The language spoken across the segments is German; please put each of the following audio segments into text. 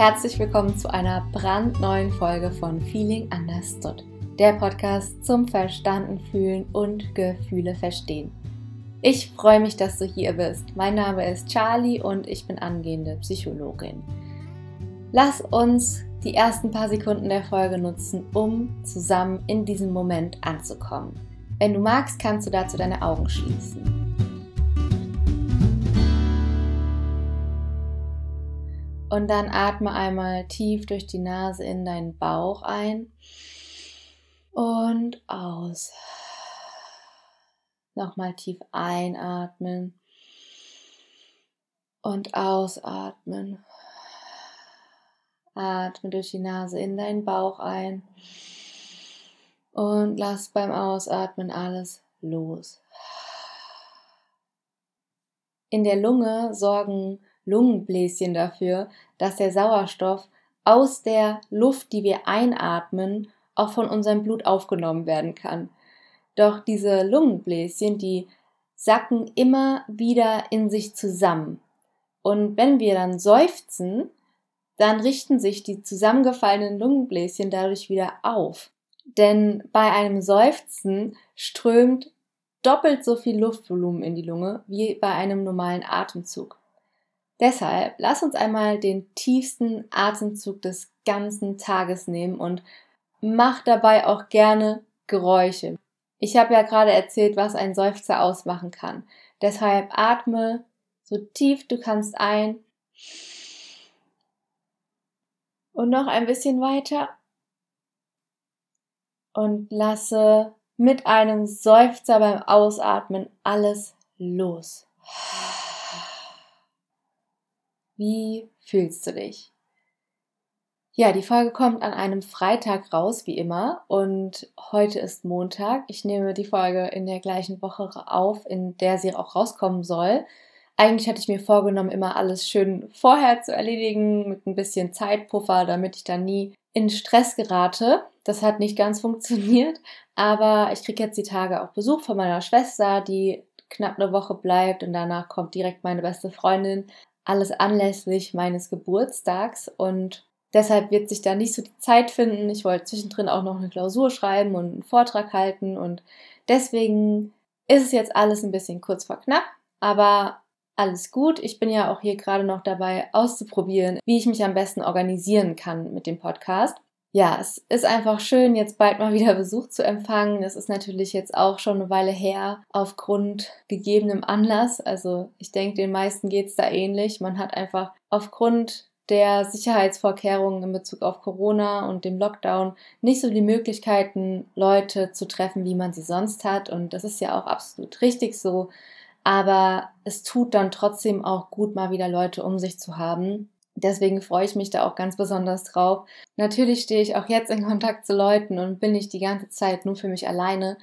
Herzlich willkommen zu einer brandneuen Folge von Feeling Understood, der Podcast zum Verstanden fühlen und Gefühle verstehen. Ich freue mich, dass du hier bist. Mein Name ist Charlie und ich bin angehende Psychologin. Lass uns die ersten paar Sekunden der Folge nutzen, um zusammen in diesem Moment anzukommen. Wenn du magst, kannst du dazu deine Augen schließen. Und dann atme einmal tief durch die Nase in deinen Bauch ein und aus. Nochmal tief einatmen und ausatmen. Atme durch die Nase in deinen Bauch ein und lass beim Ausatmen alles los. In der Lunge sorgen Lungenbläschen dafür, dass der Sauerstoff aus der Luft, die wir einatmen, auch von unserem Blut aufgenommen werden kann. Doch diese Lungenbläschen, die sacken immer wieder in sich zusammen. Und wenn wir dann seufzen, dann richten sich die zusammengefallenen Lungenbläschen dadurch wieder auf. Denn bei einem Seufzen strömt doppelt so viel Luftvolumen in die Lunge wie bei einem normalen Atemzug. Deshalb lass uns einmal den tiefsten Atemzug des ganzen Tages nehmen und mach dabei auch gerne Geräusche. Ich habe ja gerade erzählt, was ein Seufzer ausmachen kann. Deshalb atme so tief du kannst ein und noch ein bisschen weiter und lasse mit einem Seufzer beim Ausatmen alles los. Wie fühlst du dich? Ja, die Folge kommt an einem Freitag raus, wie immer. Und heute ist Montag. Ich nehme die Folge in der gleichen Woche auf, in der sie auch rauskommen soll. Eigentlich hatte ich mir vorgenommen, immer alles schön vorher zu erledigen, mit ein bisschen Zeitpuffer, damit ich da nie in Stress gerate. Das hat nicht ganz funktioniert, aber ich kriege jetzt die Tage auch Besuch von meiner Schwester, die knapp eine Woche bleibt und danach kommt direkt meine beste Freundin alles anlässlich meines Geburtstags und deshalb wird sich da nicht so die Zeit finden. Ich wollte zwischendrin auch noch eine Klausur schreiben und einen Vortrag halten und deswegen ist es jetzt alles ein bisschen kurz vor knapp, aber alles gut. Ich bin ja auch hier gerade noch dabei auszuprobieren, wie ich mich am besten organisieren kann mit dem Podcast ja, es ist einfach schön, jetzt bald mal wieder Besuch zu empfangen. Es ist natürlich jetzt auch schon eine Weile her, aufgrund gegebenem Anlass. Also ich denke, den meisten geht es da ähnlich. Man hat einfach aufgrund der Sicherheitsvorkehrungen in Bezug auf Corona und dem Lockdown nicht so die Möglichkeiten, Leute zu treffen, wie man sie sonst hat. Und das ist ja auch absolut richtig so. Aber es tut dann trotzdem auch gut, mal wieder Leute um sich zu haben. Deswegen freue ich mich da auch ganz besonders drauf. Natürlich stehe ich auch jetzt in Kontakt zu Leuten und bin nicht die ganze Zeit nur für mich alleine.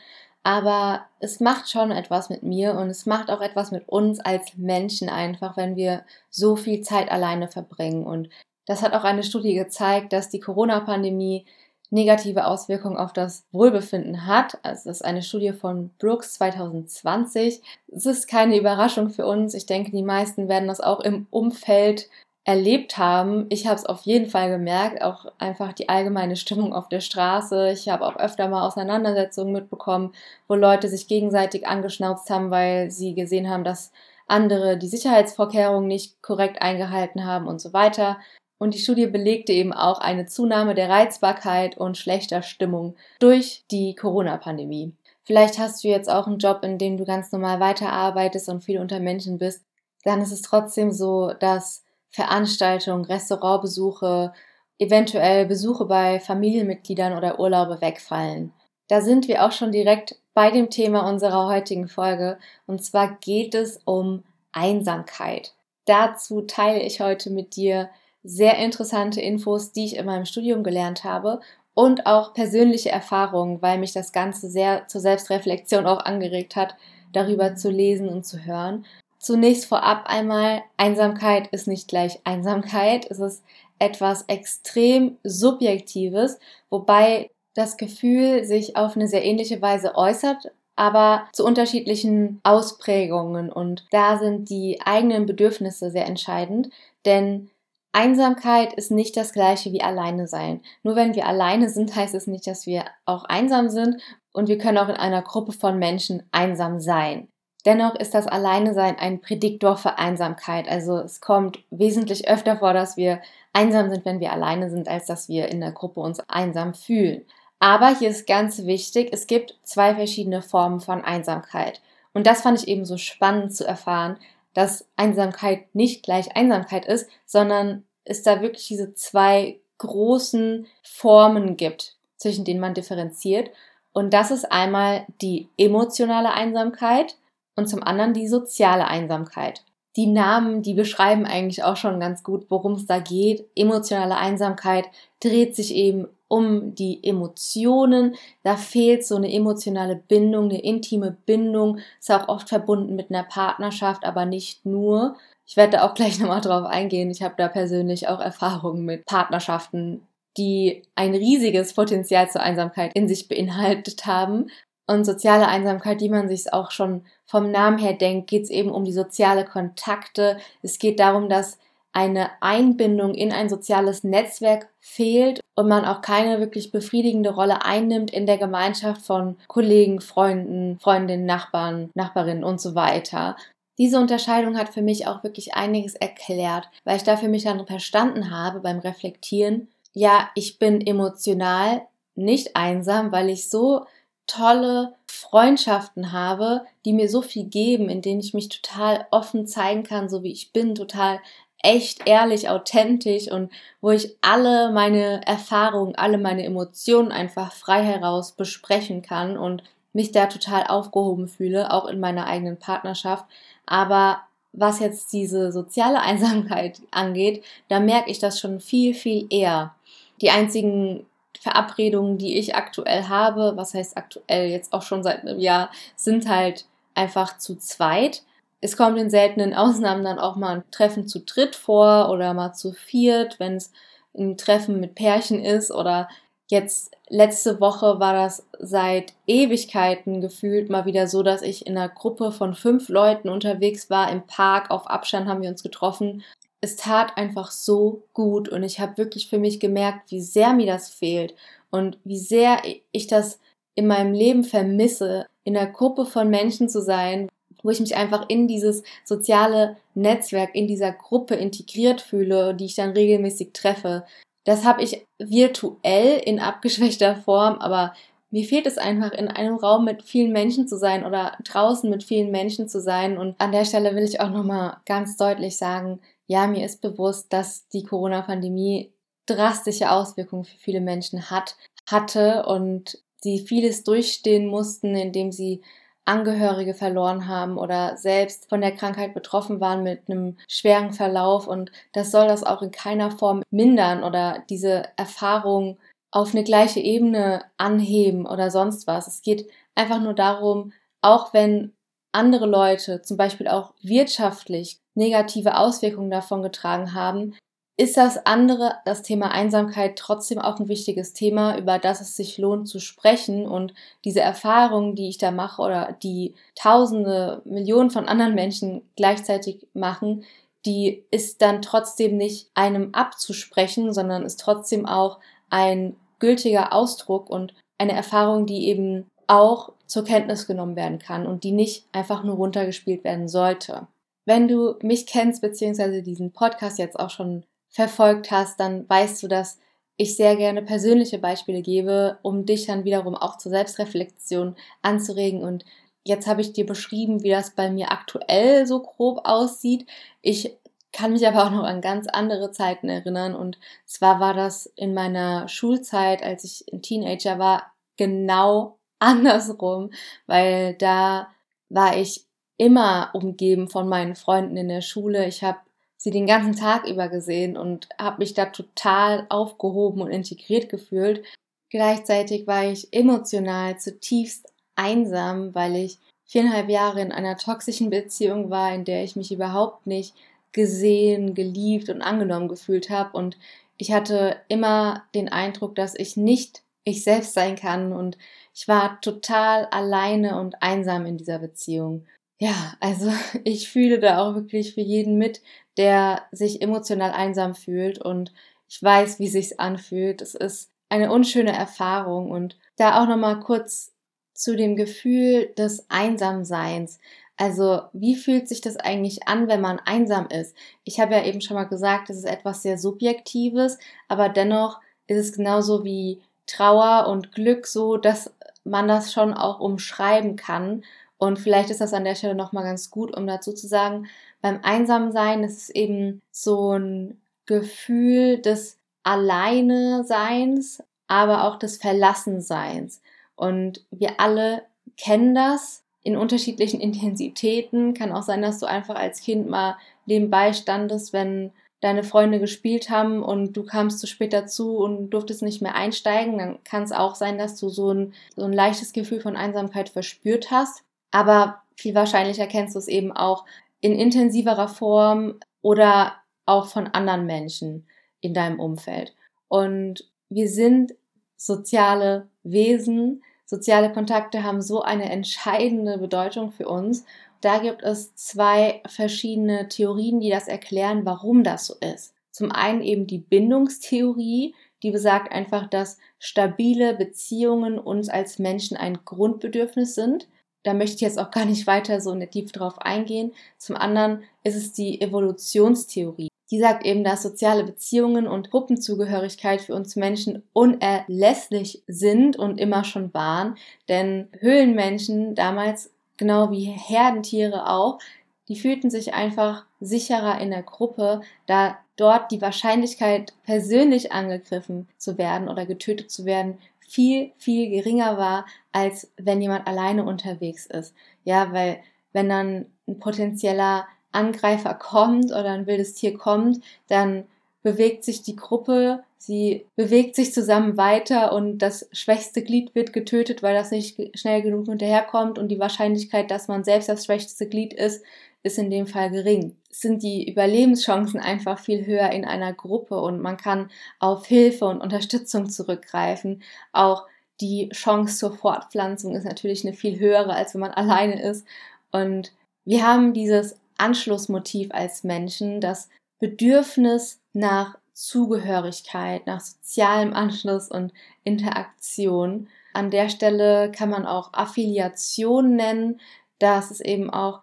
Aber es macht schon etwas mit mir und es macht auch etwas mit uns als Menschen einfach, wenn wir so viel Zeit alleine verbringen. Und das hat auch eine Studie gezeigt, dass die Corona-Pandemie negative Auswirkungen auf das Wohlbefinden hat. Also es ist eine Studie von Brooks 2020. Es ist keine Überraschung für uns. Ich denke, die meisten werden das auch im Umfeld erlebt haben. Ich habe es auf jeden Fall gemerkt, auch einfach die allgemeine Stimmung auf der Straße. Ich habe auch öfter mal Auseinandersetzungen mitbekommen, wo Leute sich gegenseitig angeschnauzt haben, weil sie gesehen haben, dass andere die Sicherheitsvorkehrungen nicht korrekt eingehalten haben und so weiter. Und die Studie belegte eben auch eine Zunahme der Reizbarkeit und schlechter Stimmung durch die Corona-Pandemie. Vielleicht hast du jetzt auch einen Job, in dem du ganz normal weiterarbeitest und viel unter Menschen bist. Dann ist es trotzdem so, dass Veranstaltungen, Restaurantbesuche, eventuell Besuche bei Familienmitgliedern oder Urlaube wegfallen. Da sind wir auch schon direkt bei dem Thema unserer heutigen Folge und zwar geht es um Einsamkeit. Dazu teile ich heute mit dir sehr interessante Infos, die ich in meinem Studium gelernt habe und auch persönliche Erfahrungen, weil mich das Ganze sehr zur Selbstreflexion auch angeregt hat, darüber zu lesen und zu hören. Zunächst vorab einmal, Einsamkeit ist nicht gleich Einsamkeit. Es ist etwas extrem Subjektives, wobei das Gefühl sich auf eine sehr ähnliche Weise äußert, aber zu unterschiedlichen Ausprägungen. Und da sind die eigenen Bedürfnisse sehr entscheidend, denn Einsamkeit ist nicht das gleiche wie alleine sein. Nur wenn wir alleine sind, heißt es nicht, dass wir auch einsam sind und wir können auch in einer Gruppe von Menschen einsam sein. Dennoch ist das Alleinesein ein Prädiktor für Einsamkeit. Also es kommt wesentlich öfter vor, dass wir einsam sind, wenn wir alleine sind, als dass wir in der Gruppe uns einsam fühlen. Aber hier ist ganz wichtig, es gibt zwei verschiedene Formen von Einsamkeit. Und das fand ich eben so spannend zu erfahren, dass Einsamkeit nicht gleich Einsamkeit ist, sondern es da wirklich diese zwei großen Formen gibt, zwischen denen man differenziert. Und das ist einmal die emotionale Einsamkeit und zum anderen die soziale Einsamkeit. Die Namen, die beschreiben eigentlich auch schon ganz gut, worum es da geht. Emotionale Einsamkeit dreht sich eben um die Emotionen. Da fehlt so eine emotionale Bindung, eine intime Bindung. Ist auch oft verbunden mit einer Partnerschaft, aber nicht nur. Ich werde da auch gleich nochmal drauf eingehen. Ich habe da persönlich auch Erfahrungen mit Partnerschaften, die ein riesiges Potenzial zur Einsamkeit in sich beinhaltet haben. Und soziale Einsamkeit, die man sich auch schon vom Namen her denkt, geht es eben um die soziale Kontakte. Es geht darum, dass eine Einbindung in ein soziales Netzwerk fehlt und man auch keine wirklich befriedigende Rolle einnimmt in der Gemeinschaft von Kollegen, Freunden, Freundinnen, Nachbarn, Nachbarinnen und so weiter. Diese Unterscheidung hat für mich auch wirklich einiges erklärt, weil ich da für mich dann verstanden habe beim Reflektieren, ja, ich bin emotional nicht einsam, weil ich so tolle Freundschaften habe, die mir so viel geben, in denen ich mich total offen zeigen kann, so wie ich bin, total echt, ehrlich, authentisch und wo ich alle meine Erfahrungen, alle meine Emotionen einfach frei heraus besprechen kann und mich da total aufgehoben fühle, auch in meiner eigenen Partnerschaft. Aber was jetzt diese soziale Einsamkeit angeht, da merke ich das schon viel, viel eher. Die einzigen Verabredungen, die ich aktuell habe, was heißt aktuell jetzt auch schon seit einem Jahr, sind halt einfach zu zweit es kommt in seltenen Ausnahmen dann auch mal ein Treffen zu dritt vor oder mal zu viert, wenn es ein Treffen mit Pärchen ist oder jetzt letzte Woche war das seit Ewigkeiten gefühlt mal wieder so, dass ich in einer Gruppe von fünf Leuten unterwegs war im Park, auf Abstand haben wir uns getroffen. Es tat einfach so gut und ich habe wirklich für mich gemerkt, wie sehr mir das fehlt und wie sehr ich das in meinem Leben vermisse, in einer Gruppe von Menschen zu sein, wo ich mich einfach in dieses soziale Netzwerk, in dieser Gruppe integriert fühle, die ich dann regelmäßig treffe. Das habe ich virtuell in abgeschwächter Form, aber mir fehlt es einfach, in einem Raum mit vielen Menschen zu sein oder draußen mit vielen Menschen zu sein. Und an der Stelle will ich auch nochmal ganz deutlich sagen, ja, mir ist bewusst, dass die Corona-Pandemie drastische Auswirkungen für viele Menschen hat, hatte und sie vieles durchstehen mussten, indem sie Angehörige verloren haben oder selbst von der Krankheit betroffen waren mit einem schweren Verlauf und das soll das auch in keiner Form mindern oder diese Erfahrung auf eine gleiche Ebene anheben oder sonst was. Es geht einfach nur darum, auch wenn andere Leute zum Beispiel auch wirtschaftlich negative Auswirkungen davon getragen haben, ist das andere, das Thema Einsamkeit, trotzdem auch ein wichtiges Thema, über das es sich lohnt zu sprechen. Und diese Erfahrungen, die ich da mache oder die Tausende, Millionen von anderen Menschen gleichzeitig machen, die ist dann trotzdem nicht einem abzusprechen, sondern ist trotzdem auch ein gültiger Ausdruck und eine Erfahrung, die eben auch zur Kenntnis genommen werden kann und die nicht einfach nur runtergespielt werden sollte. Wenn du mich kennst, beziehungsweise diesen Podcast jetzt auch schon verfolgt hast, dann weißt du, dass ich sehr gerne persönliche Beispiele gebe, um dich dann wiederum auch zur Selbstreflexion anzuregen. Und jetzt habe ich dir beschrieben, wie das bei mir aktuell so grob aussieht. Ich kann mich aber auch noch an ganz andere Zeiten erinnern. Und zwar war das in meiner Schulzeit, als ich ein Teenager war, genau andersrum, weil da war ich immer umgeben von meinen Freunden in der Schule. Ich habe sie den ganzen Tag über gesehen und habe mich da total aufgehoben und integriert gefühlt. Gleichzeitig war ich emotional zutiefst einsam, weil ich viereinhalb Jahre in einer toxischen Beziehung war, in der ich mich überhaupt nicht gesehen, geliebt und angenommen gefühlt habe. Und ich hatte immer den Eindruck, dass ich nicht ich selbst sein kann. Und ich war total alleine und einsam in dieser Beziehung. Ja, also ich fühle da auch wirklich für jeden mit, der sich emotional einsam fühlt und ich weiß, wie sich's anfühlt. Es ist eine unschöne Erfahrung und da auch noch mal kurz zu dem Gefühl des Einsamseins. Also, wie fühlt sich das eigentlich an, wenn man einsam ist? Ich habe ja eben schon mal gesagt, es ist etwas sehr Subjektives, aber dennoch ist es genauso wie Trauer und Glück so, dass man das schon auch umschreiben kann. Und vielleicht ist das an der Stelle nochmal ganz gut, um dazu zu sagen, beim Einsamsein ist es eben so ein Gefühl des Alleine-Seins, aber auch des Verlassenseins. Und wir alle kennen das in unterschiedlichen Intensitäten. Kann auch sein, dass du einfach als Kind mal nebenbei standest, wenn deine Freunde gespielt haben und du kamst zu spät dazu und durftest nicht mehr einsteigen, dann kann es auch sein, dass du so ein, so ein leichtes Gefühl von Einsamkeit verspürt hast. Aber viel wahrscheinlicher kennst du es eben auch in intensiverer Form oder auch von anderen Menschen in deinem Umfeld. Und wir sind soziale Wesen. Soziale Kontakte haben so eine entscheidende Bedeutung für uns. Da gibt es zwei verschiedene Theorien, die das erklären, warum das so ist. Zum einen eben die Bindungstheorie, die besagt einfach, dass stabile Beziehungen uns als Menschen ein Grundbedürfnis sind. Da möchte ich jetzt auch gar nicht weiter so in der Tiefe drauf eingehen. Zum anderen ist es die Evolutionstheorie. Die sagt eben, dass soziale Beziehungen und Gruppenzugehörigkeit für uns Menschen unerlässlich sind und immer schon waren, denn Höhlenmenschen damals, genau wie Herdentiere auch, die fühlten sich einfach sicherer in der Gruppe, da dort die Wahrscheinlichkeit, persönlich angegriffen zu werden oder getötet zu werden, viel, viel geringer war, als wenn jemand alleine unterwegs ist. Ja, weil wenn dann ein potenzieller Angreifer kommt oder ein wildes Tier kommt, dann bewegt sich die Gruppe, sie bewegt sich zusammen weiter und das schwächste Glied wird getötet, weil das nicht schnell genug hinterherkommt und die Wahrscheinlichkeit, dass man selbst das schwächste Glied ist, ist in dem Fall gering. Es sind die Überlebenschancen einfach viel höher in einer Gruppe und man kann auf Hilfe und Unterstützung zurückgreifen. Auch die Chance zur Fortpflanzung ist natürlich eine viel höhere, als wenn man alleine ist. Und wir haben dieses Anschlussmotiv als Menschen, das Bedürfnis nach Zugehörigkeit, nach sozialem Anschluss und Interaktion. An der Stelle kann man auch Affiliation nennen. Das ist eben auch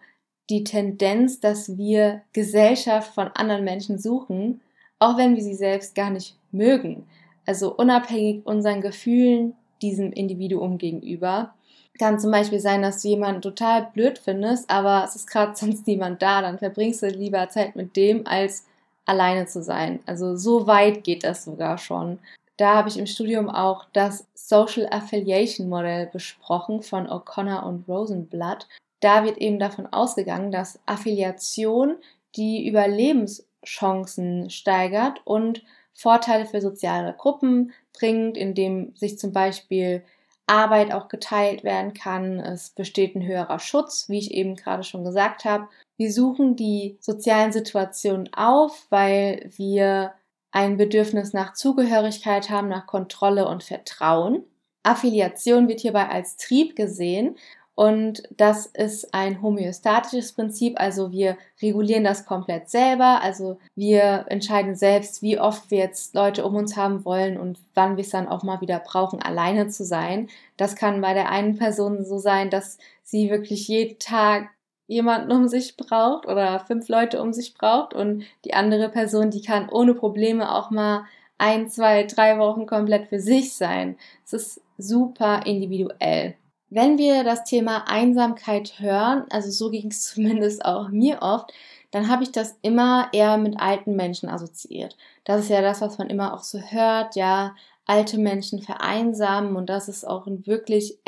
die Tendenz, dass wir Gesellschaft von anderen Menschen suchen, auch wenn wir sie selbst gar nicht mögen. Also unabhängig unseren Gefühlen diesem Individuum gegenüber kann zum Beispiel sein, dass du jemanden total blöd findest, aber es ist gerade sonst niemand da, dann verbringst du lieber Zeit mit dem, als alleine zu sein. Also so weit geht das sogar schon. Da habe ich im Studium auch das Social Affiliation Modell besprochen von O'Connor und Rosenblatt. Da wird eben davon ausgegangen, dass Affiliation die Überlebenschancen steigert und Vorteile für soziale Gruppen bringt, indem sich zum Beispiel Arbeit auch geteilt werden kann. Es besteht ein höherer Schutz, wie ich eben gerade schon gesagt habe. Wir suchen die sozialen Situationen auf, weil wir ein Bedürfnis nach Zugehörigkeit haben, nach Kontrolle und Vertrauen. Affiliation wird hierbei als Trieb gesehen und das ist ein homöostatisches Prinzip, also wir regulieren das komplett selber, also wir entscheiden selbst, wie oft wir jetzt Leute um uns haben wollen und wann wir es dann auch mal wieder brauchen, alleine zu sein. Das kann bei der einen Person so sein, dass sie wirklich jeden Tag jemanden um sich braucht oder fünf Leute um sich braucht und die andere Person, die kann ohne Probleme auch mal ein, zwei, drei Wochen komplett für sich sein. Es ist super individuell. Wenn wir das Thema Einsamkeit hören, also so ging es zumindest auch mir oft, dann habe ich das immer eher mit alten Menschen assoziiert. Das ist ja das, was man immer auch so hört, ja, alte Menschen vereinsamen und das ist auch ein wirklich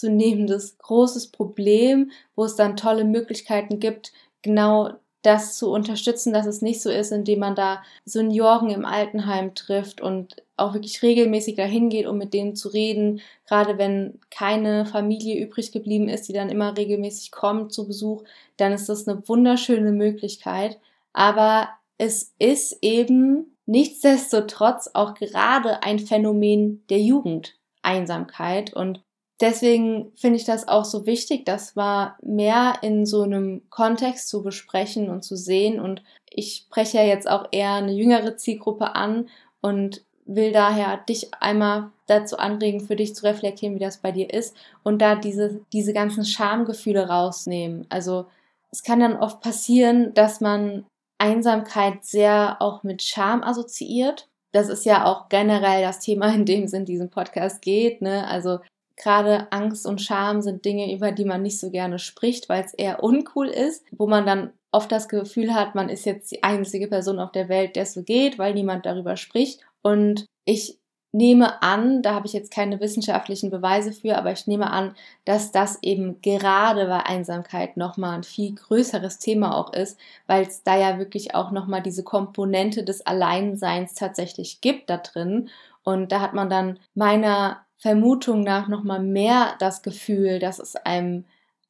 ernstzunehmendes großes Problem, wo es dann tolle Möglichkeiten gibt, genau das zu unterstützen, dass es nicht so ist, indem man da Senioren im Altenheim trifft und auch wirklich regelmäßig dahin geht, um mit denen zu reden, gerade wenn keine Familie übrig geblieben ist, die dann immer regelmäßig kommt zu Besuch, dann ist das eine wunderschöne Möglichkeit. Aber es ist eben nichtsdestotrotz auch gerade ein Phänomen der Jugend, Einsamkeit und deswegen finde ich das auch so wichtig, das mal mehr in so einem Kontext zu besprechen und zu sehen. Und ich spreche ja jetzt auch eher eine jüngere Zielgruppe an und will daher dich einmal dazu anregen, für dich zu reflektieren, wie das bei dir ist und da diese, diese ganzen Schamgefühle rausnehmen. Also es kann dann oft passieren, dass man Einsamkeit sehr auch mit Scham assoziiert. Das ist ja auch generell das Thema, in dem es in diesem Podcast geht. Ne? Also gerade Angst und Scham sind Dinge, über die man nicht so gerne spricht, weil es eher uncool ist, wo man dann oft das Gefühl hat, man ist jetzt die einzige Person auf der Welt, der es so geht, weil niemand darüber spricht. Und ich nehme an, da habe ich jetzt keine wissenschaftlichen Beweise für, aber ich nehme an, dass das eben gerade bei Einsamkeit nochmal ein viel größeres Thema auch ist, weil es da ja wirklich auch nochmal diese Komponente des Alleinseins tatsächlich gibt da drin. Und da hat man dann meiner Vermutung nach nochmal mehr das Gefühl, dass es einem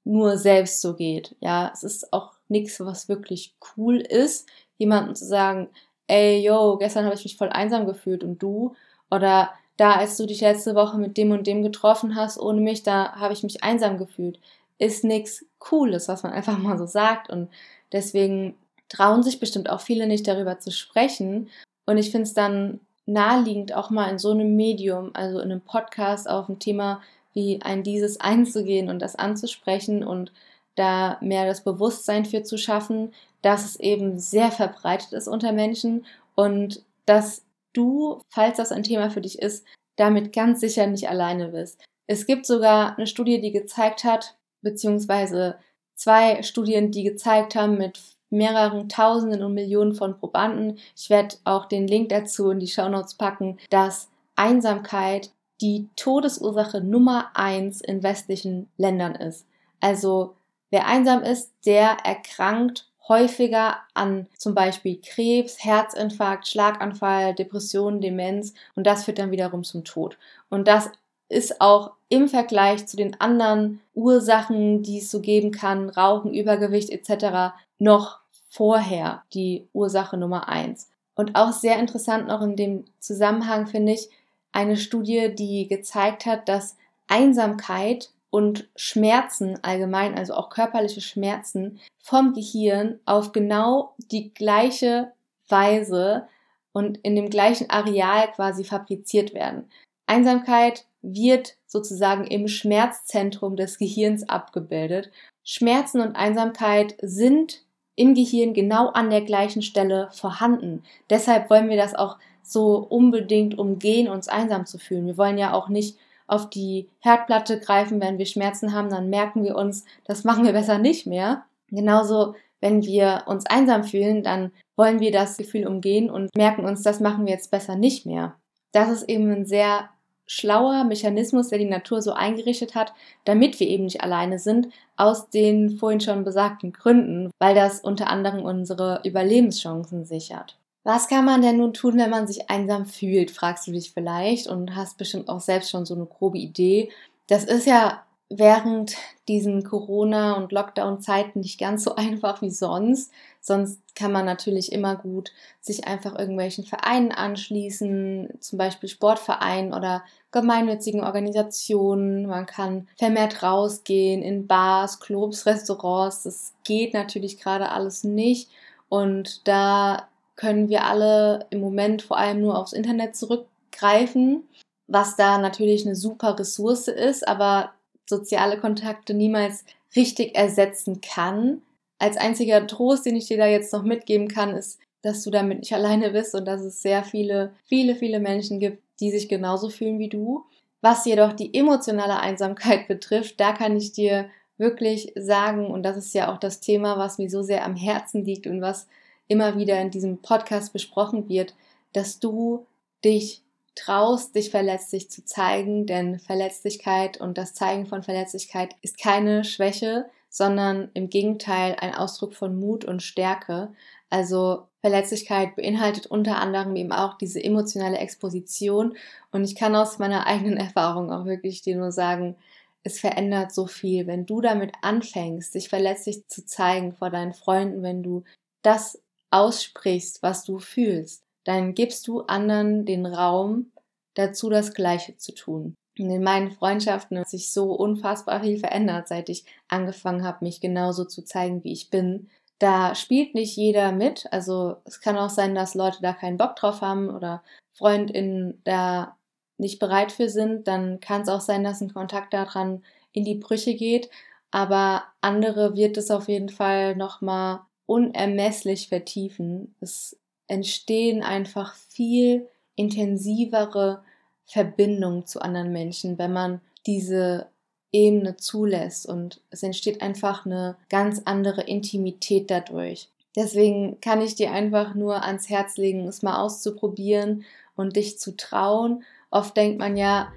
nur selbst so geht. Ja, es ist auch nichts, was wirklich cool ist, jemandem zu sagen, ey, yo, gestern habe ich mich voll einsam gefühlt und du? Oder da, als du dich letzte Woche mit dem und dem getroffen hast, ohne mich, da habe ich mich einsam gefühlt. Ist nichts Cooles, was man einfach mal so sagt. Und deswegen trauen sich bestimmt auch viele nicht darüber zu sprechen. Und ich finde es dann naheliegend, auch mal in so einem Medium, also in einem Podcast auf ein Thema wie ein dieses einzugehen und das anzusprechen und da mehr das Bewusstsein für zu schaffen, dass es eben sehr verbreitet ist unter Menschen und dass du, falls das ein Thema für dich ist, damit ganz sicher nicht alleine bist. Es gibt sogar eine Studie, die gezeigt hat, beziehungsweise zwei Studien, die gezeigt haben mit mehreren Tausenden und Millionen von Probanden. Ich werde auch den Link dazu in die Shownotes packen, dass Einsamkeit die Todesursache Nummer eins in westlichen Ländern ist. Also wer einsam ist, der erkrankt häufiger an zum Beispiel Krebs, Herzinfarkt, Schlaganfall, Depression, Demenz und das führt dann wiederum zum Tod. Und das ist auch im Vergleich zu den anderen Ursachen, die es so geben kann, Rauchen, Übergewicht etc., noch vorher die Ursache Nummer eins. Und auch sehr interessant noch in dem Zusammenhang finde ich eine Studie, die gezeigt hat, dass Einsamkeit und Schmerzen allgemein, also auch körperliche Schmerzen vom Gehirn auf genau die gleiche Weise und in dem gleichen Areal quasi fabriziert werden. Einsamkeit wird sozusagen im Schmerzzentrum des Gehirns abgebildet. Schmerzen und Einsamkeit sind im Gehirn genau an der gleichen Stelle vorhanden. Deshalb wollen wir das auch so unbedingt umgehen, uns einsam zu fühlen. Wir wollen ja auch nicht auf die Herdplatte greifen, wenn wir Schmerzen haben, dann merken wir uns, das machen wir besser nicht mehr. Genauso, wenn wir uns einsam fühlen, dann wollen wir das Gefühl umgehen und merken uns, das machen wir jetzt besser nicht mehr. Das ist eben ein sehr schlauer Mechanismus, der die Natur so eingerichtet hat, damit wir eben nicht alleine sind, aus den vorhin schon besagten Gründen, weil das unter anderem unsere Überlebenschancen sichert. Was kann man denn nun tun, wenn man sich einsam fühlt, fragst du dich vielleicht und hast bestimmt auch selbst schon so eine grobe Idee. Das ist ja während diesen Corona- und Lockdown-Zeiten nicht ganz so einfach wie sonst. Sonst kann man natürlich immer gut sich einfach irgendwelchen Vereinen anschließen, zum Beispiel Sportvereinen oder gemeinnützigen Organisationen. Man kann vermehrt rausgehen in Bars, Clubs, Restaurants. Das geht natürlich gerade alles nicht. Und da können wir alle im Moment vor allem nur aufs Internet zurückgreifen, was da natürlich eine super Ressource ist, aber soziale Kontakte niemals richtig ersetzen kann. Als einziger Trost, den ich dir da jetzt noch mitgeben kann, ist, dass du damit nicht alleine bist und dass es sehr viele, viele, viele Menschen gibt, die sich genauso fühlen wie du. Was jedoch die emotionale Einsamkeit betrifft, da kann ich dir wirklich sagen, und das ist ja auch das Thema, was mir so sehr am Herzen liegt und was immer wieder in diesem Podcast besprochen wird, dass du dich traust, dich verletzlich zu zeigen, denn Verletzlichkeit und das Zeigen von Verletzlichkeit ist keine Schwäche, sondern im Gegenteil ein Ausdruck von Mut und Stärke. Also Verletzlichkeit beinhaltet unter anderem eben auch diese emotionale Exposition und ich kann aus meiner eigenen Erfahrung auch wirklich dir nur sagen, es verändert so viel, wenn du damit anfängst, dich verletzlich zu zeigen vor deinen Freunden, wenn du das aussprichst, was du fühlst, dann gibst du anderen den Raum, dazu das Gleiche zu tun. Und in meinen Freundschaften hat sich so unfassbar viel verändert, seit ich angefangen habe, mich genauso zu zeigen, wie ich bin. Da spielt nicht jeder mit. Also es kann auch sein, dass Leute da keinen Bock drauf haben oder FreundInnen da nicht bereit für sind. Dann kann es auch sein, dass ein Kontakt daran in die Brüche geht. Aber andere wird es auf jeden Fall nochmal unermesslich vertiefen. Es entstehen einfach viel intensivere Verbindungen zu anderen Menschen, wenn man diese Ebene zulässt und es entsteht einfach eine ganz andere Intimität dadurch. Deswegen kann ich dir einfach nur ans Herz legen, es mal auszuprobieren und dich zu trauen. Oft denkt man ja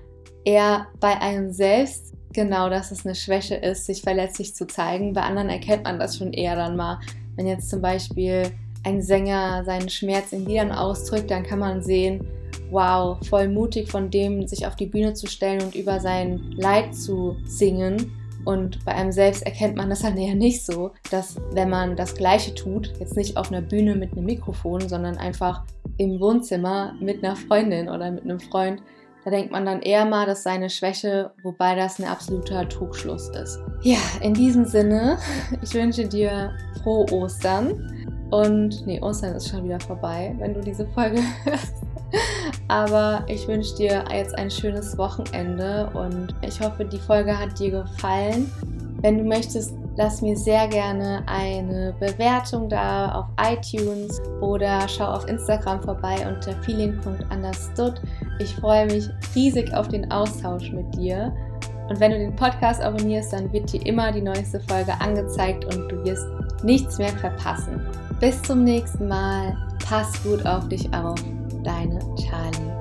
eher bei einem selbst genau, dass es eine Schwäche ist, sich verletzlich zu zeigen. Bei anderen erkennt man das schon eher dann mal. Wenn jetzt zum Beispiel ein Sänger seinen Schmerz in Liedern ausdrückt, dann kann man sehen, wow, voll mutig von dem, sich auf die Bühne zu stellen und über sein Leid zu singen. Und bei einem selbst erkennt man das dann eher nicht so, dass wenn man das Gleiche tut, jetzt nicht auf einer Bühne mit einem Mikrofon, sondern einfach im Wohnzimmer mit einer Freundin oder mit einem Freund, da denkt man dann eher mal, dass seine Schwäche, wobei das ein absoluter Trugschluss ist. Ja, in diesem Sinne, ich wünsche dir frohe Ostern. Und nee, Ostern ist schon wieder vorbei, wenn du diese Folge hörst. Aber ich wünsche dir jetzt ein schönes Wochenende und ich hoffe, die Folge hat dir gefallen. Wenn du möchtest, lass mir sehr gerne eine Bewertung da auf iTunes oder schau auf Instagram vorbei unter feeling.understood. Ich freue mich riesig auf den Austausch mit dir. Und wenn du den Podcast abonnierst, dann wird dir immer die neueste Folge angezeigt und du wirst nichts mehr verpassen. Bis zum nächsten Mal. Pass gut auf dich auf. Deine Charlie.